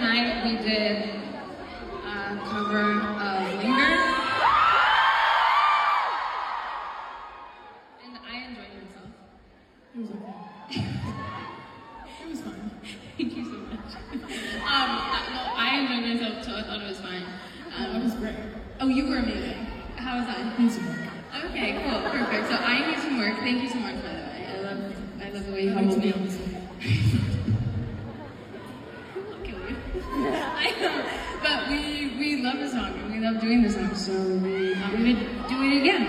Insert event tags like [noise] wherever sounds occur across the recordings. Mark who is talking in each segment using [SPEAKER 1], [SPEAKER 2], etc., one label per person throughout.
[SPEAKER 1] night we did a cover of Linger. And I enjoyed myself.
[SPEAKER 2] It was okay. [laughs] it was fine.
[SPEAKER 1] Thank you so much. Um, uh, no, I enjoyed myself too. I thought it was fine. Um,
[SPEAKER 2] was great.
[SPEAKER 1] oh, you were amazing. How was I?
[SPEAKER 2] Some.
[SPEAKER 1] Okay, cool, perfect. So I need some work. Thank you so much, by the way. I love, I love the way you
[SPEAKER 2] to
[SPEAKER 1] me. [laughs] But we we love the song and we love doing the song, so we thought we would do it again.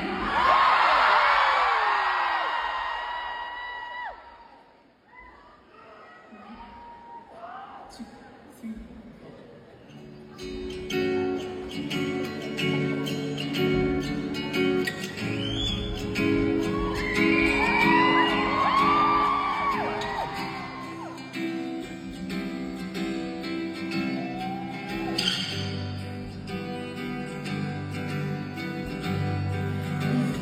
[SPEAKER 2] Two, three.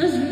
[SPEAKER 3] Christmas [laughs]